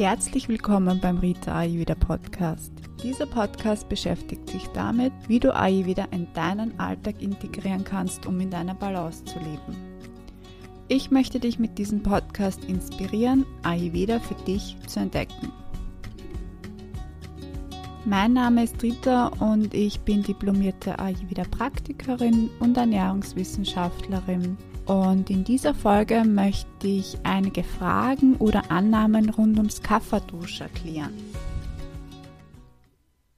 Herzlich willkommen beim Rita Ayurveda Podcast. Dieser Podcast beschäftigt sich damit, wie du Ayurveda in deinen Alltag integrieren kannst, um in deiner Balance zu leben. Ich möchte dich mit diesem Podcast inspirieren, Ayurveda für dich zu entdecken. Mein Name ist Rita und ich bin diplomierte Ayurveda-Praktikerin und Ernährungswissenschaftlerin. Und in dieser Folge möchte ich einige Fragen oder Annahmen rund ums Kapha-Dosha klären.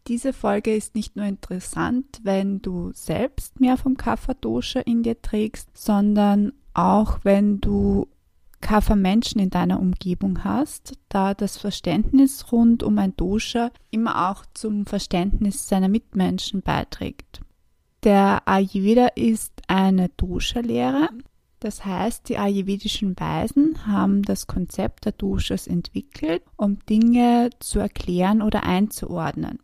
Diese Folge ist nicht nur interessant, wenn du selbst mehr vom Kapha-Dosha in dir trägst, sondern auch wenn du Kapha-Menschen in deiner Umgebung hast, da das Verständnis rund um ein Dosha immer auch zum Verständnis seiner Mitmenschen beiträgt. Der Ayurveda ist eine Dosha-Lehre. Das heißt, die ayurvedischen Weisen haben das Konzept der Doshas entwickelt, um Dinge zu erklären oder einzuordnen.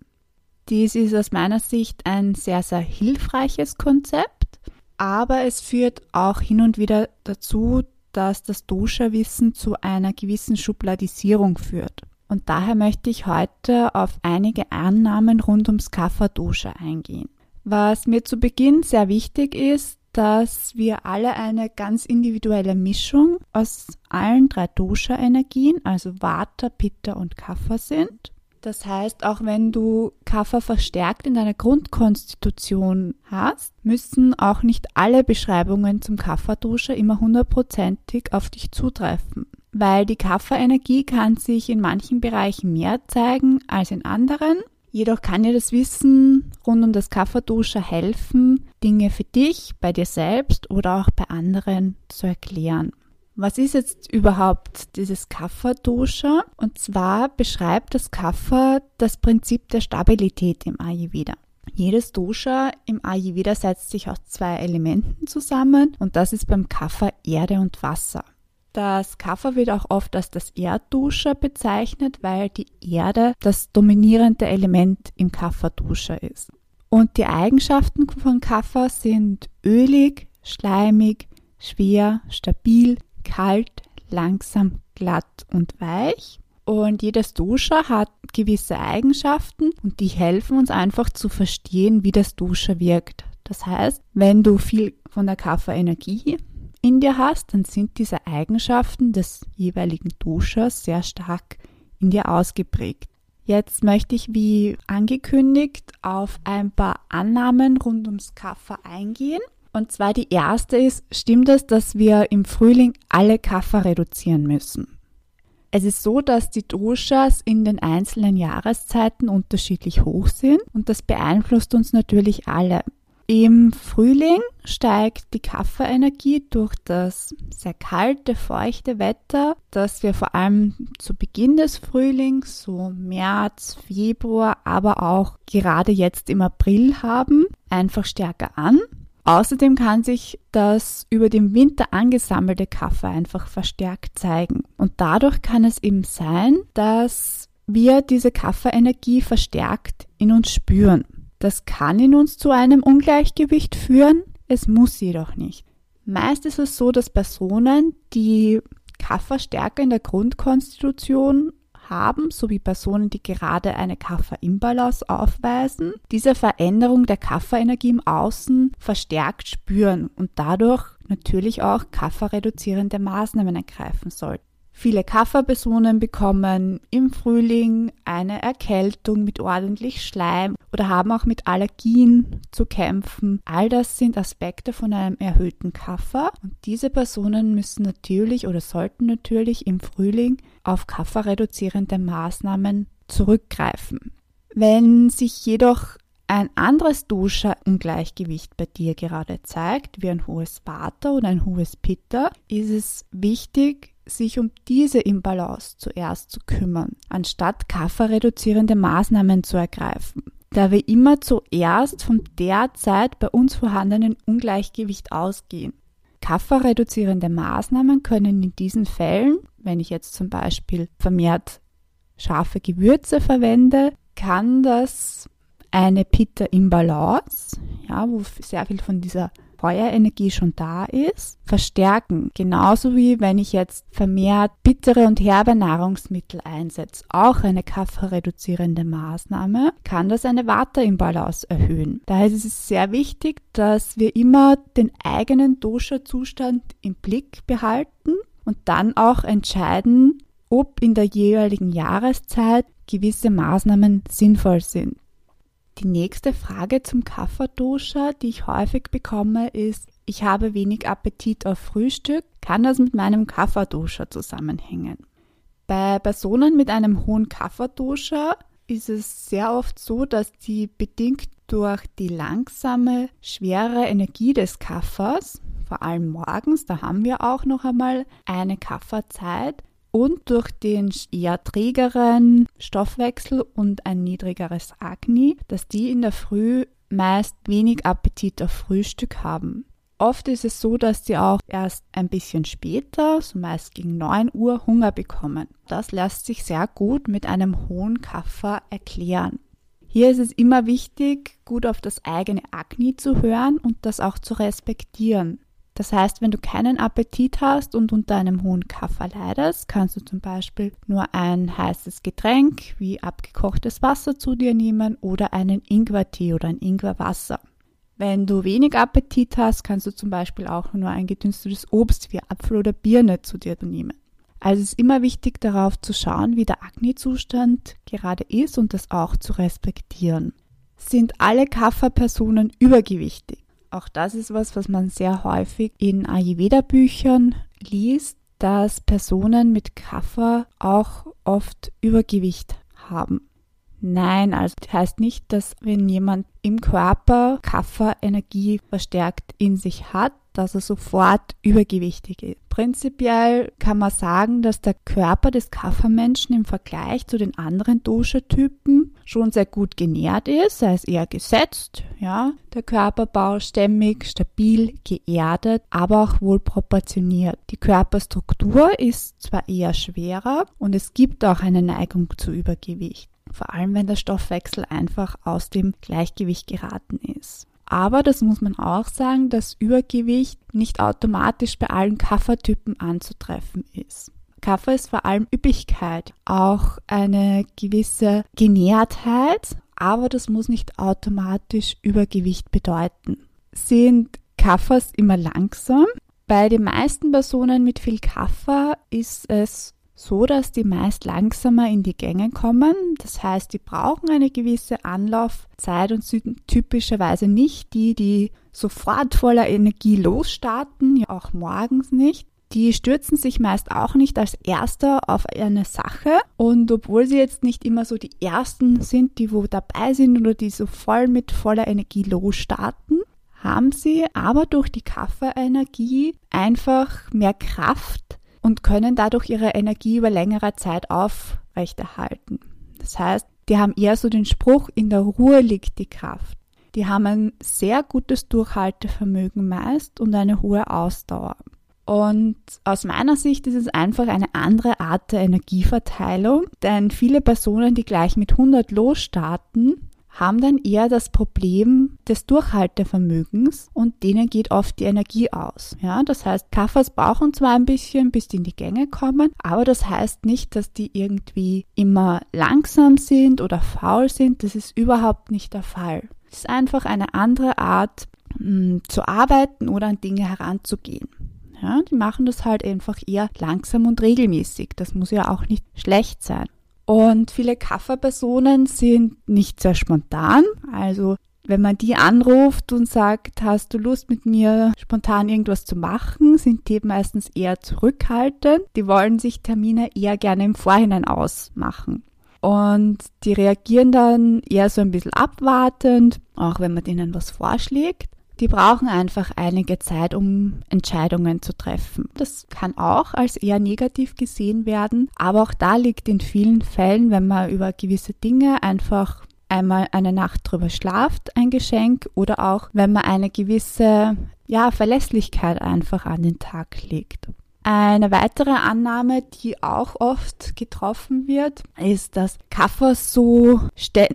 Dies ist aus meiner Sicht ein sehr, sehr hilfreiches Konzept, aber es führt auch hin und wieder dazu, dass das Dosha-Wissen zu einer gewissen Schubladisierung führt. Und daher möchte ich heute auf einige Annahmen rund ums Kapha-Dosha eingehen. Was mir zu Beginn sehr wichtig ist, dass wir alle eine ganz individuelle Mischung aus allen drei Dosha-Energien, also Vata, Pitta und Kapha sind. Das heißt, auch wenn du Kaffer verstärkt in deiner Grundkonstitution hast, müssen auch nicht alle Beschreibungen zum Kafferduscher immer hundertprozentig auf dich zutreffen. Weil die Kafferenergie kann sich in manchen Bereichen mehr zeigen als in anderen. Jedoch kann dir das Wissen rund um das Kafferduscher helfen, Dinge für dich, bei dir selbst oder auch bei anderen zu erklären. Was ist jetzt überhaupt dieses Kapha-Dosha? Und zwar beschreibt das Kapha das Prinzip der Stabilität im Ayurveda. Jedes Dosha im Ayurveda setzt sich aus zwei Elementen zusammen und das ist beim Kapha Erde und Wasser. Das Kapha wird auch oft als das Erddosha bezeichnet, weil die Erde das dominierende Element im Kapha-Dosha ist. Und die Eigenschaften von Kapha sind ölig, schleimig, schwer, stabil, kalt, langsam, glatt und weich. Und jedes Dosha hat gewisse Eigenschaften und die helfen uns einfach zu verstehen, wie das Dosha wirkt. Das heißt, wenn du viel von der Kapha-Energie in dir hast, dann sind diese Eigenschaften des jeweiligen Doshas sehr stark in dir ausgeprägt. Jetzt möchte ich, wie angekündigt, auf ein paar Annahmen rund ums Kapha eingehen und zwar die erste ist, stimmt es, dass wir im Frühling alle Kaffer reduzieren müssen? Es ist so, dass die Doshas in den einzelnen Jahreszeiten unterschiedlich hoch sind und das beeinflusst uns natürlich alle. Im Frühling steigt die Kafferenergie durch das sehr kalte, feuchte Wetter, das wir vor allem zu Beginn des Frühlings, so März, Februar, aber auch gerade jetzt im April haben, einfach stärker an. Außerdem kann sich das über den Winter angesammelte Kaffee einfach verstärkt zeigen. Und dadurch kann es eben sein, dass wir diese Kaffeeenergie verstärkt in uns spüren. Das kann in uns zu einem Ungleichgewicht führen, es muss jedoch nicht. Meist ist es so, dass Personen, die Kaffer stärker in der Grundkonstitution haben, sowie Personen, die gerade eine Kaffer-Imbalance aufweisen, diese Veränderung der Kafferenergie im Außen verstärkt spüren und dadurch natürlich auch kafferreduzierende Maßnahmen ergreifen sollten. Viele Kafferpersonen bekommen im Frühling eine Erkältung mit ordentlich Schleim oder haben auch mit Allergien zu kämpfen. All das sind Aspekte von einem erhöhten Kaffer und diese Personen müssen natürlich oder sollten natürlich im Frühling auf kafferreduzierende Maßnahmen zurückgreifen. Wenn sich jedoch ein anderes Dosha-Ungleichgewicht bei dir gerade zeigt, wie ein hohes Vata oder ein hohes Pitta, ist es wichtig, sich um diese Imbalance zuerst zu kümmern, anstatt kafferreduzierende Maßnahmen zu ergreifen, da wir immer zuerst von derzeit bei uns vorhandenen Ungleichgewicht ausgehen. Kafferreduzierende Maßnahmen können in diesen Fällen, wenn ich jetzt zum Beispiel vermehrt scharfe Gewürze verwende, kann das eine Pitta-Imbalance, ja, wo sehr viel von dieser Feuerenergie schon da ist, verstärken. Genauso wie wenn ich jetzt vermehrt bittere und herbe Nahrungsmittel einsetze, auch eine kafferreduzierende Maßnahme, kann das eine Vata-Imbalance erhöhen. Daher ist es sehr wichtig, dass wir immer den eigenen Dosha-Zustand im Blick behalten und dann auch entscheiden, ob in der jeweiligen Jahreszeit gewisse Maßnahmen sinnvoll sind. Die nächste Frage zum Kapha-Dosha, die ich häufig bekomme, ist, ich habe wenig Appetit auf Frühstück, kann das mit meinem Kapha-Dosha zusammenhängen? Bei Personen mit einem hohen Kapha-Dosha ist es sehr oft so, dass die bedingt durch die langsame, schwere Energie des Kaffers, vor allem morgens, da haben wir auch noch einmal eine Kafferzeit, und durch den eher trägeren Stoffwechsel und ein niedrigeres Agni, dass die in der Früh meist wenig Appetit auf Frühstück haben. Oft ist es so, dass sie auch erst ein bisschen später, so meist gegen 9 Uhr, Hunger bekommen. Das lässt sich sehr gut mit einem hohen Kaffer erklären. Hier ist es immer wichtig, gut auf das eigene Agni zu hören und das auch zu respektieren. Das heißt, wenn du keinen Appetit hast und unter einem hohen Kaffer leidest, kannst du zum Beispiel nur ein heißes Getränk wie abgekochtes Wasser zu dir nehmen oder einen Ingwertee oder ein Ingwerwasser. Wenn du wenig Appetit hast, kannst du zum Beispiel auch nur ein gedünstetes Obst wie Apfel oder Birne zu dir nehmen. Also es ist immer wichtig darauf zu schauen, wie der Agni-Zustand gerade ist und das auch zu respektieren. Sind alle Kafferpersonen übergewichtig? Auch das ist was, was man sehr häufig in Ayurveda-Büchern liest, dass Personen mit Kaffer auch oft Übergewicht haben. Nein, also das heißt nicht, dass wenn jemand im Körper Kafferenergie verstärkt in sich hat, dass er sofort übergewichtig ist. Prinzipiell kann man sagen, dass der Körper des Kaffermenschen im Vergleich zu den anderen Dosha-Typen schon sehr gut genährt ist. Er ist eher gesetzt, ja, der Körperbau stämmig, stabil, geerdet, aber auch wohl proportioniert. Die Körperstruktur ist zwar eher schwerer und es gibt auch eine Neigung zu Übergewicht vor allem wenn der Stoffwechsel einfach aus dem Gleichgewicht geraten ist. Aber das muss man auch sagen, dass Übergewicht nicht automatisch bei allen Kaffertypen anzutreffen ist. Kaffer ist vor allem Üppigkeit, auch eine gewisse Genährtheit, aber das muss nicht automatisch Übergewicht bedeuten. Sind Kaffers immer langsam? Bei den meisten Personen mit viel Kaffer ist es so dass die meist langsamer in die Gänge kommen. Das heißt, die brauchen eine gewisse Anlaufzeit und sind typischerweise nicht die, die sofort voller Energie losstarten, ja auch morgens nicht. Die stürzen sich meist auch nicht als Erster auf eine Sache und obwohl sie jetzt nicht immer so die Ersten sind, die wo dabei sind oder die so voll mit voller Energie losstarten, haben sie aber durch die Kaffeeenergie einfach mehr Kraft und können dadurch ihre Energie über längere Zeit aufrechterhalten. Das heißt, die haben eher so den Spruch, in der Ruhe liegt die Kraft. Die haben ein sehr gutes Durchhaltevermögen meist und eine hohe Ausdauer. Und aus meiner Sicht ist es einfach eine andere Art der Energieverteilung, denn viele Personen, die gleich mit 100 losstarten, haben dann eher das Problem des Durchhaltevermögens und denen geht oft die Energie aus. Ja, das heißt, Kaffers brauchen zwar ein bisschen, bis die in die Gänge kommen, aber das heißt nicht, dass die irgendwie immer langsam sind oder faul sind. Das ist überhaupt nicht der Fall. Es ist einfach eine andere Art mh, hm, zu arbeiten oder an Dinge heranzugehen. Ja, die machen das halt einfach eher langsam und regelmäßig. Das muss ja auch nicht schlecht sein. Und viele Kafferpersonen sind nicht sehr spontan. Also wenn man die anruft und sagt, hast du Lust mit mir spontan irgendwas zu machen, sind die meistens eher zurückhaltend. Die wollen sich Termine eher gerne im Vorhinein ausmachen. Und die reagieren dann eher so ein bisschen abwartend, auch wenn man denen was vorschlägt. Die brauchen einfach einige Zeit, um Entscheidungen zu treffen. Das kann auch als eher negativ gesehen werden, aber auch da liegt in vielen Fällen, wenn man über gewisse Dinge einfach einmal eine Nacht drüber schlaft, ein Geschenk oder auch wenn man eine gewisse ja, Verlässlichkeit einfach an den Tag legt. Eine weitere Annahme, die auch oft getroffen wird, ist, dass Kaffer so,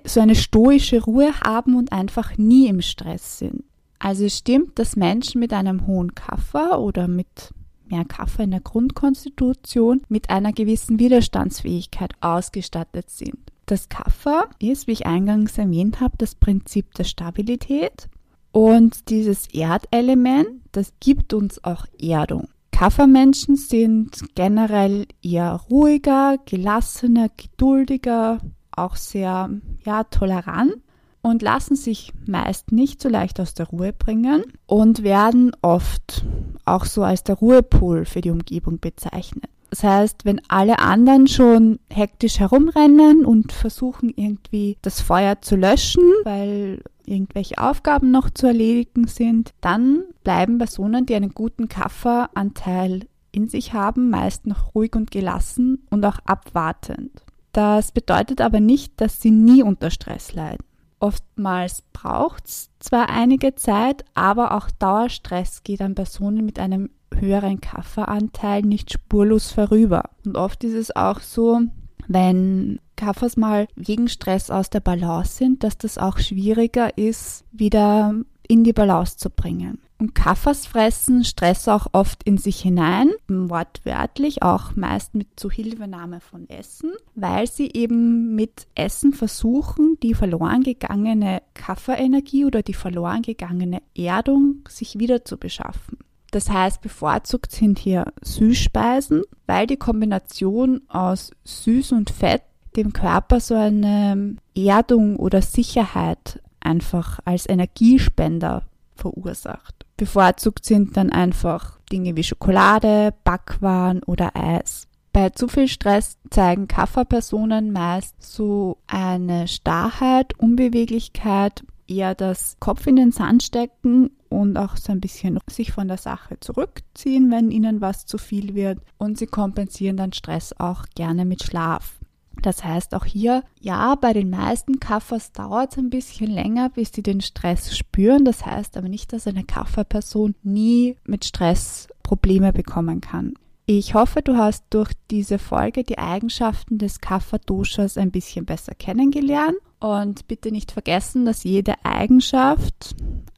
so eine stoische Ruhe haben und einfach nie im Stress sind. Also es stimmt, dass Menschen mit einem hohen Kaffer oder mit mehr Kaffer in der Grundkonstitution mit einer gewissen Widerstandsfähigkeit ausgestattet sind. Das Kaffer ist, wie ich eingangs erwähnt habe, das Prinzip der Stabilität und dieses Erdelement, das gibt uns auch Erdung. Kaffermenschen sind generell eher ruhiger, gelassener, geduldiger, auch sehr ja, tolerant und lassen sich meist nicht so leicht aus der Ruhe bringen und werden oft auch so als der Ruhepol für die Umgebung bezeichnet. Das heißt, wenn alle anderen schon hektisch herumrennen und versuchen irgendwie das Feuer zu löschen, weil irgendwelche Aufgaben noch zu erledigen sind, dann bleiben Personen, die einen guten Kafferanteil in sich haben, meist noch ruhig und gelassen und auch abwartend. Das bedeutet aber nicht, dass sie nie unter Stress leiden. Oftmals braucht es zwar einige Zeit, aber auch Dauerstress geht an Personen mit einem höheren Kafferanteil nicht spurlos vorüber. Und oft ist es auch so, wenn Kaffers mal wegen Stress aus der Balance sind, dass das auch schwieriger ist, wieder in die Balance zu bringen. Und Kaffers fressen Stress auch oft in sich hinein, wortwörtlich auch meist mit Zuhilfenahme von Essen, weil sie eben mit Essen versuchen, die verloren gegangene Kafferenergie oder die verloren gegangene Erdung sich wieder zu beschaffen. Das heißt, bevorzugt sind hier Süßspeisen, weil die Kombination aus Süß und Fett dem Körper so eine Erdung oder Sicherheit einfach als Energiespender verursacht. Bevorzugt sind dann einfach Dinge wie Schokolade, Backwaren oder Eis. Bei zu viel Stress zeigen Kafferpersonen meist so eine Starrheit, Unbeweglichkeit, eher das Kopf in den Sand stecken und auch so ein bisschen sich von der Sache zurückziehen, wenn ihnen was zu viel wird. Und sie kompensieren dann Stress auch gerne mit Schlaf. Das heißt auch hier, ja, bei den meisten Kaffers dauert es ein bisschen länger, bis sie den Stress spüren. Das heißt aber nicht, dass eine Kafferperson nie mit Stress Probleme bekommen kann. Ich hoffe, du hast durch diese Folge die Eigenschaften des Kapha-Doshas ein bisschen besser kennengelernt. Und bitte nicht vergessen, dass jede Eigenschaft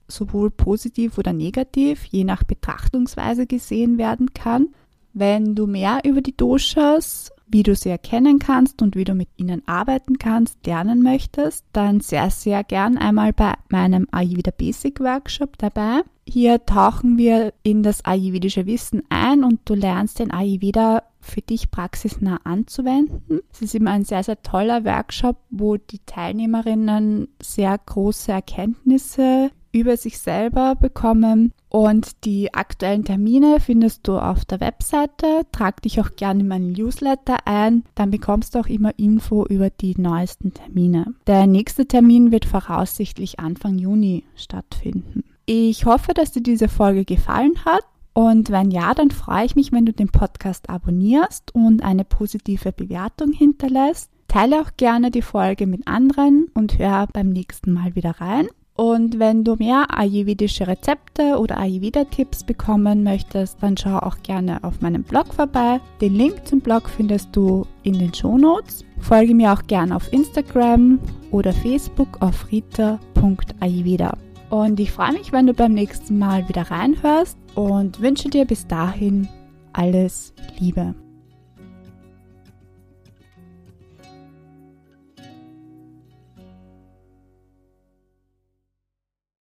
sowohl positiv oder negativ, je nach Betrachtungsweise gesehen werden kann. Wenn du mehr über die Doshas, wie du sie erkennen kannst und wie du mit ihnen arbeiten kannst, lernen möchtest, dann sehr, sehr gern einmal bei meinem Ayurveda Basic Workshop dabei. Hier tauchen wir in das ayurvedische Wissen ein und du lernst den Ayurveda für dich praxisnah anzuwenden. Es ist immer ein sehr, sehr toller Workshop, wo die Teilnehmerinnen sehr große Erkenntnisse über sich selber bekommen. Und die aktuellen Termine findest du auf der Webseite. Trag dich auch gerne in meinen Newsletter ein. Dann bekommst du auch immer Info über die neuesten Termine. Der nächste Termin wird voraussichtlich Anfang Juni stattfinden. Ich hoffe, dass dir diese Folge gefallen hat. Und wenn ja, dann freue ich mich, wenn du den Podcast abonnierst und eine positive Bewertung hinterlässt. Teile auch gerne die Folge mit anderen und hör beim nächsten Mal wieder rein. Und wenn du mehr ayurvedische Rezepte oder Ayurveda-Tipps bekommen möchtest, dann schau auch gerne auf meinem Blog vorbei. Den Link zum Blog findest du in den Show Notes. Folge mir auch gerne auf Instagram oder Facebook auf rita.ayurveda. Und ich freue mich, wenn du beim nächsten Mal wieder reinhörst und wünsche dir bis dahin alles Liebe.